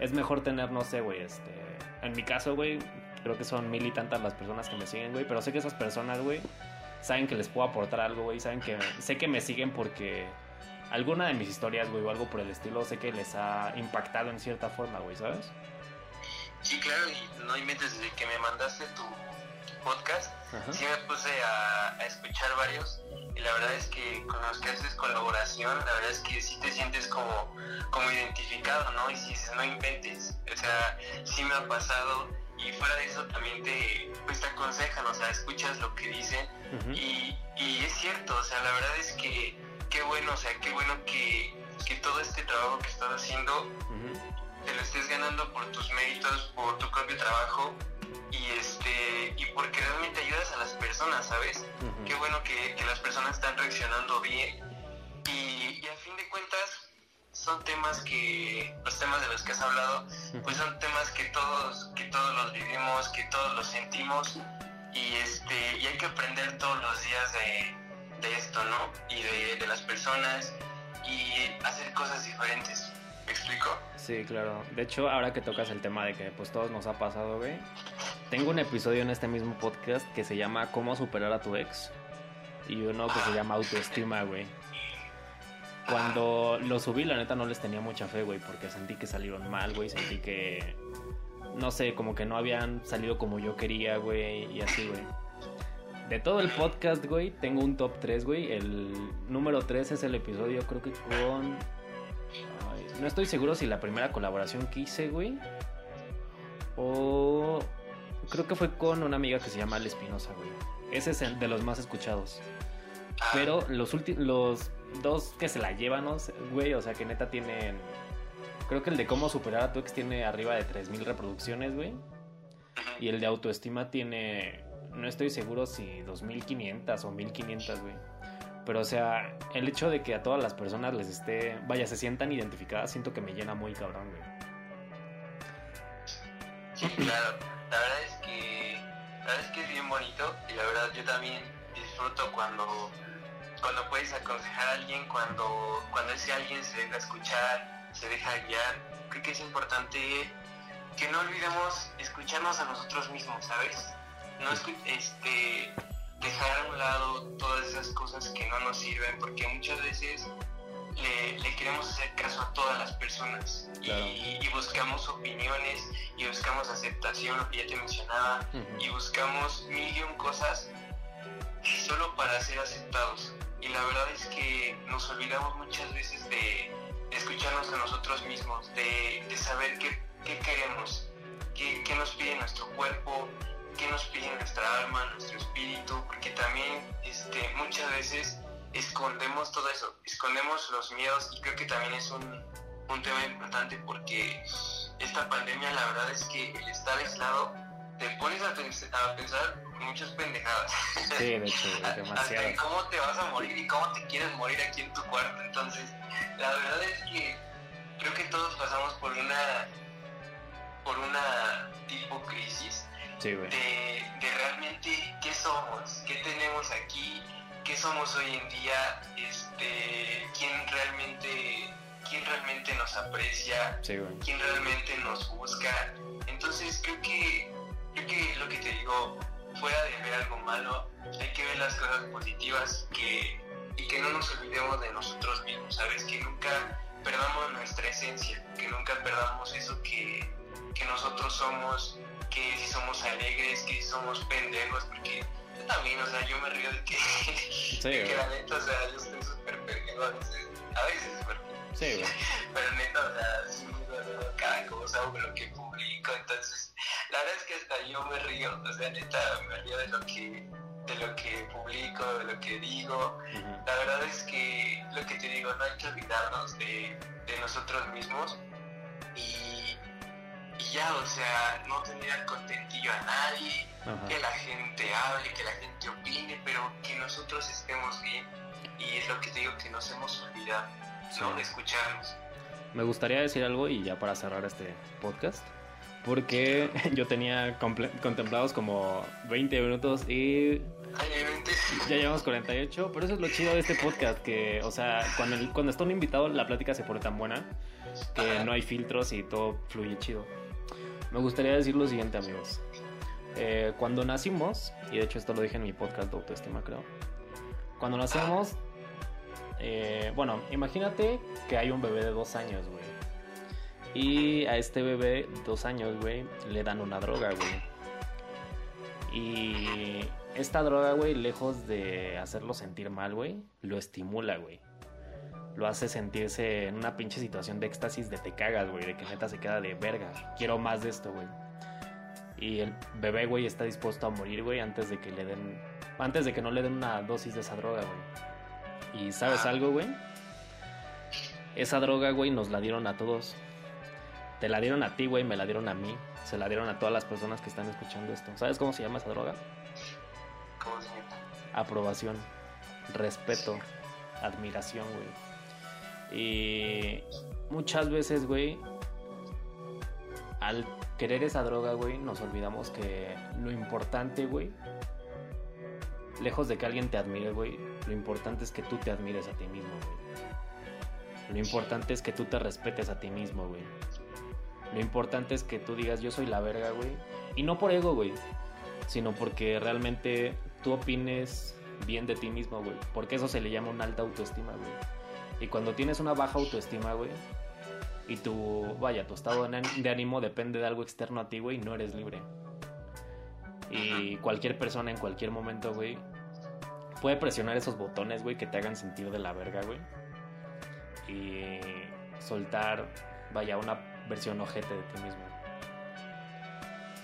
Es mejor tener, no sé, güey, este... En mi caso, güey, creo que son mil y tantas las personas que me siguen, güey, pero sé que esas personas, güey, saben que les puedo aportar algo, güey, saben que... Sé que me siguen porque alguna de mis historias, güey, o algo por el estilo, sé que les ha impactado en cierta forma, güey, ¿sabes? Sí, claro, y no inventes desde que me mandaste tu podcast, Ajá. sí me puse a, a escuchar varios y la verdad es que con los que haces colaboración, la verdad es que sí te sientes como, como identificado, ¿no? Y si dices, no inventes, o sea, sí me ha pasado y fuera de eso también te, pues te aconsejan, o sea, escuchas lo que dicen y, y es cierto, o sea, la verdad es que qué bueno, o sea, qué bueno que, que todo este trabajo que estás haciendo te lo estés ganando por tus méritos, por tu propio trabajo y este y porque realmente ayudas a las personas, ¿sabes? Qué bueno que, que las personas están reaccionando bien y, y a fin de cuentas son temas que los temas de los que has hablado pues son temas que todos que todos los vivimos, que todos los sentimos y este y hay que aprender todos los días de, de esto, ¿no? Y de, de las personas y hacer cosas diferentes. ¿Me explico? Sí, claro. De hecho, ahora que tocas el tema de que pues todos nos ha pasado, güey. Tengo un episodio en este mismo podcast que se llama Cómo superar a tu ex. Y uno que se llama Autoestima, güey. Cuando lo subí, la neta no les tenía mucha fe, güey, porque sentí que salieron mal, güey. Sentí que, no sé, como que no habían salido como yo quería, güey, y así, güey. De todo el podcast, güey, tengo un top 3, güey. El número 3 es el episodio, creo que con Ay, no estoy seguro si la primera colaboración que hice, güey. O. Creo que fue con una amiga que se llama Ale Espinosa, güey. Ese es el de los más escuchados. Ah, Pero los últimos. Los dos que se la llevan, güey, o sea que neta tienen. Creo que el de cómo superar a tu ex tiene arriba de 3000 reproducciones, güey. Y el de autoestima tiene. No estoy seguro si 2500 o 1500, güey. Pero, o sea, el hecho de que a todas las personas les esté. Vaya, se sientan identificadas, siento que me llena muy cabrón, güey. Sí, claro. La verdad es que la verdad es que es bien bonito y la verdad yo también disfruto cuando, cuando puedes aconsejar a alguien, cuando, cuando ese alguien se deja escuchar, se deja guiar. Creo que es importante que no olvidemos escucharnos a nosotros mismos, ¿sabes? No este, dejar a un lado todas esas cosas que no nos sirven, porque muchas veces le, queremos hacer caso a todas las personas y, buscamos opiniones y buscamos aceptación, lo que ya te mencionaba, y buscamos mil y un cosas solo para ser aceptados. Y la verdad es que nos olvidamos muchas veces de, escucharnos a nosotros mismos, de, saber qué, queremos, qué, qué nos pide nuestro cuerpo, qué nos pide nuestra alma, nuestro espíritu, porque también este, muchas veces escondemos todo eso, escondemos los miedos y creo que también es un, un tema importante porque esta pandemia la verdad es que el estar aislado te pones a pensar muchas pendejadas. Sí, de hecho, demasiado. Hasta cómo te vas a morir y cómo te quieres morir aquí en tu cuarto. Entonces, la verdad es que creo que todos pasamos por una por una tipo crisis de, de realmente qué somos, qué tenemos aquí, qué somos hoy en día, este, quién realmente, quién realmente nos aprecia, quién realmente nos busca. Entonces creo que, creo que lo que te digo, fuera de ver algo malo, hay que ver las cosas positivas que, y que no nos olvidemos de nosotros mismos, ¿sabes? Que nunca perdamos nuestra esencia, que nunca perdamos eso que, que nosotros somos, que si somos alegres, que si somos pendejos, porque también, o sea, yo me río de que, de que la neta, o sea, yo estoy súper perdido a veces, a veces, pero, sí, pero neta, o sea, sí, cada cosa o lo que publico, entonces, la verdad es que hasta yo me río, o sea, neta, me río de lo que de lo que publico, de lo que digo. La verdad es que lo que te digo, no hay que olvidarnos de, de nosotros mismos y, y, ya, o sea, no tener contentillo a nadie, que la gente hable, que la gente opine, pero que nosotros estemos bien. Y es lo que te digo que nos hemos olvidado, ¿no? De escucharnos. Me gustaría decir algo y ya para cerrar este podcast. Porque yo tenía contemplados como 20 minutos y ya llevamos 48, pero eso es lo chido de este podcast, que, o sea, cuando, cuando está un invitado la plática se pone tan buena que no hay filtros y todo fluye chido. Me gustaría decir lo siguiente, amigos. Eh, cuando nacimos, y de hecho esto lo dije en mi podcast de autoestima, creo. Cuando nacemos, eh, bueno, imagínate que hay un bebé de dos años, güey. Y a este bebé, dos años, güey, le dan una droga, güey. Y esta droga, güey, lejos de hacerlo sentir mal, güey, lo estimula, güey. Lo hace sentirse en una pinche situación de éxtasis de te cagas, güey, de que neta se queda de verga. Quiero más de esto, güey. Y el bebé, güey, está dispuesto a morir, güey, antes de que le den. Antes de que no le den una dosis de esa droga, güey. Y sabes ah. algo, güey? Esa droga, güey, nos la dieron a todos. Te la dieron a ti, güey, me la dieron a mí. Se la dieron a todas las personas que están escuchando esto. ¿Sabes cómo se llama esa droga? ¿Cómo se llama? Aprobación, respeto, admiración, güey. Y muchas veces, güey, al querer esa droga, güey, nos olvidamos que lo importante, güey, lejos de que alguien te admire, güey, lo importante es que tú te admires a ti mismo, güey. Lo importante es que tú te respetes a ti mismo, güey. Lo importante es que tú digas, yo soy la verga, güey. Y no por ego, güey. Sino porque realmente tú opines bien de ti mismo, güey. Porque eso se le llama una alta autoestima, güey. Y cuando tienes una baja autoestima, güey, y tu, vaya, tu estado de ánimo depende de algo externo a ti, güey, no eres libre. Y cualquier persona en cualquier momento, güey, puede presionar esos botones, güey, que te hagan sentir de la verga, güey. Y soltar, vaya, una versión ojete de ti mismo.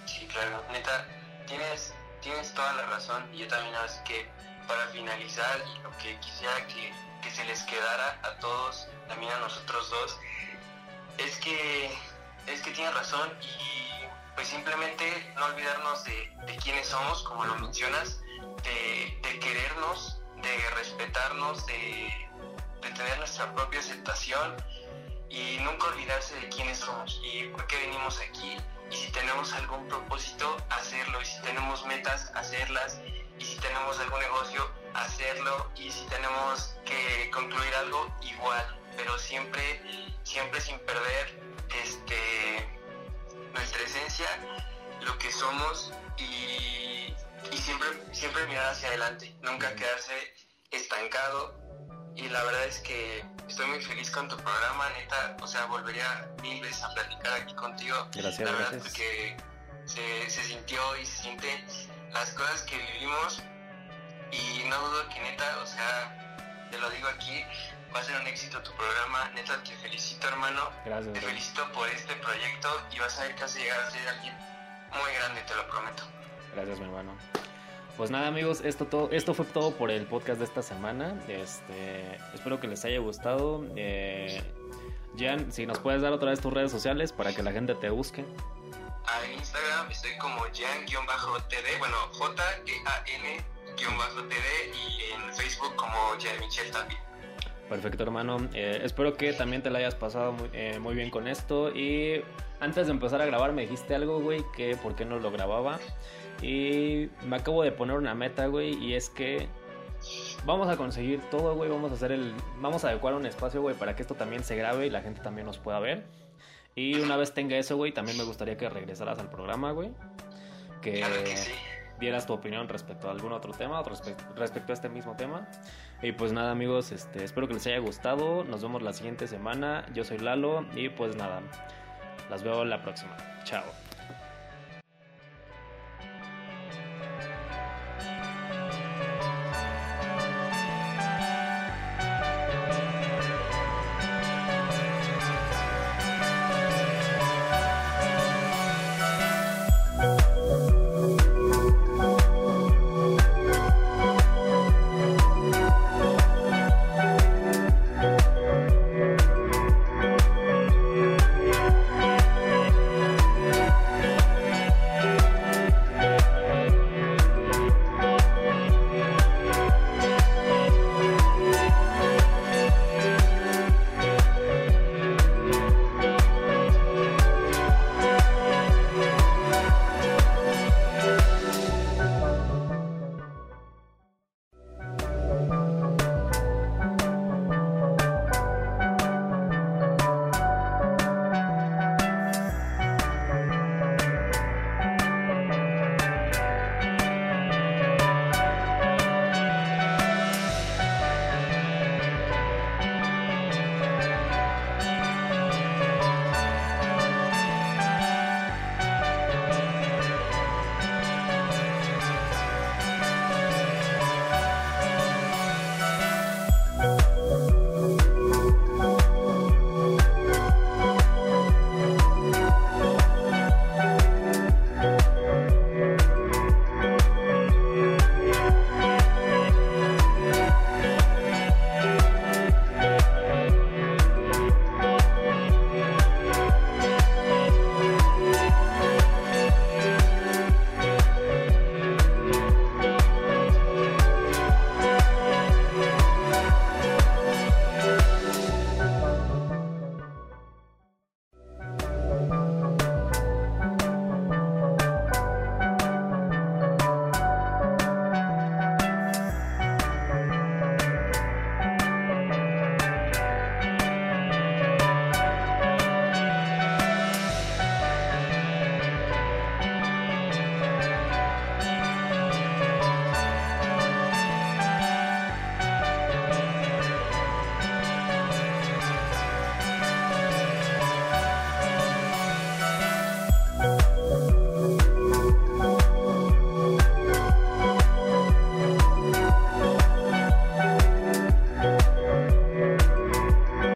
Sí, claro, neta, tienes, tienes toda la razón. Y yo también, así que para finalizar, lo que quisiera que, que se les quedara a todos, también a nosotros dos, es que, es que tiene razón y pues simplemente no olvidarnos de quiénes somos, como lo mencionas, de, querernos, de respetarnos, de, tener nuestra propia aceptación y nunca olvidarse de quiénes somos y por qué venimos aquí y si tenemos algún propósito, hacerlo, y si tenemos metas, hacerlas, y si tenemos algún negocio, hacerlo, y si tenemos que concluir algo, igual, pero siempre, siempre sin perder este, nuestra esencia, lo que somos y, y siempre, siempre mirar hacia adelante, nunca quedarse estancado. Y la verdad es que estoy muy feliz con tu programa, neta. O sea, volvería mil veces a platicar aquí contigo. Gracias, la verdad, gracias. porque se, se sintió y se siente las cosas que vivimos. Y no dudo que neta, o sea, te lo digo aquí, va a ser un éxito tu programa. Neta, te felicito, hermano. Gracias, Te felicito por este proyecto y vas a ver que vas a llegar a ser alguien muy grande, te lo prometo. Gracias, mi hermano. Pues nada, amigos, esto, todo, esto fue todo por el podcast de esta semana. Este, espero que les haya gustado. Eh, Jan, si nos puedes dar otra vez tus redes sociales para que la gente te busque. En Instagram estoy como Jan-TD, bueno, J-A-N-TD y en Facebook como Jan Michel también. Perfecto, hermano. Eh, espero que también te la hayas pasado muy, eh, muy bien con esto. Y antes de empezar a grabar me dijiste algo, güey, que por qué no lo grababa. Y me acabo de poner una meta, güey, y es que vamos a conseguir todo, güey. Vamos a hacer el, vamos a adecuar un espacio, güey, para que esto también se grabe y la gente también nos pueda ver. Y una vez tenga eso, güey, también me gustaría que regresaras al programa, güey. Que, Claro que sí. dieras tu opinión respecto a algún otro tema, o respe- respecto a este mismo tema. Y pues nada, amigos, este, espero que les haya gustado. Nos vemos la siguiente semana. Yo soy Lalo y pues nada, las veo la próxima. Chao.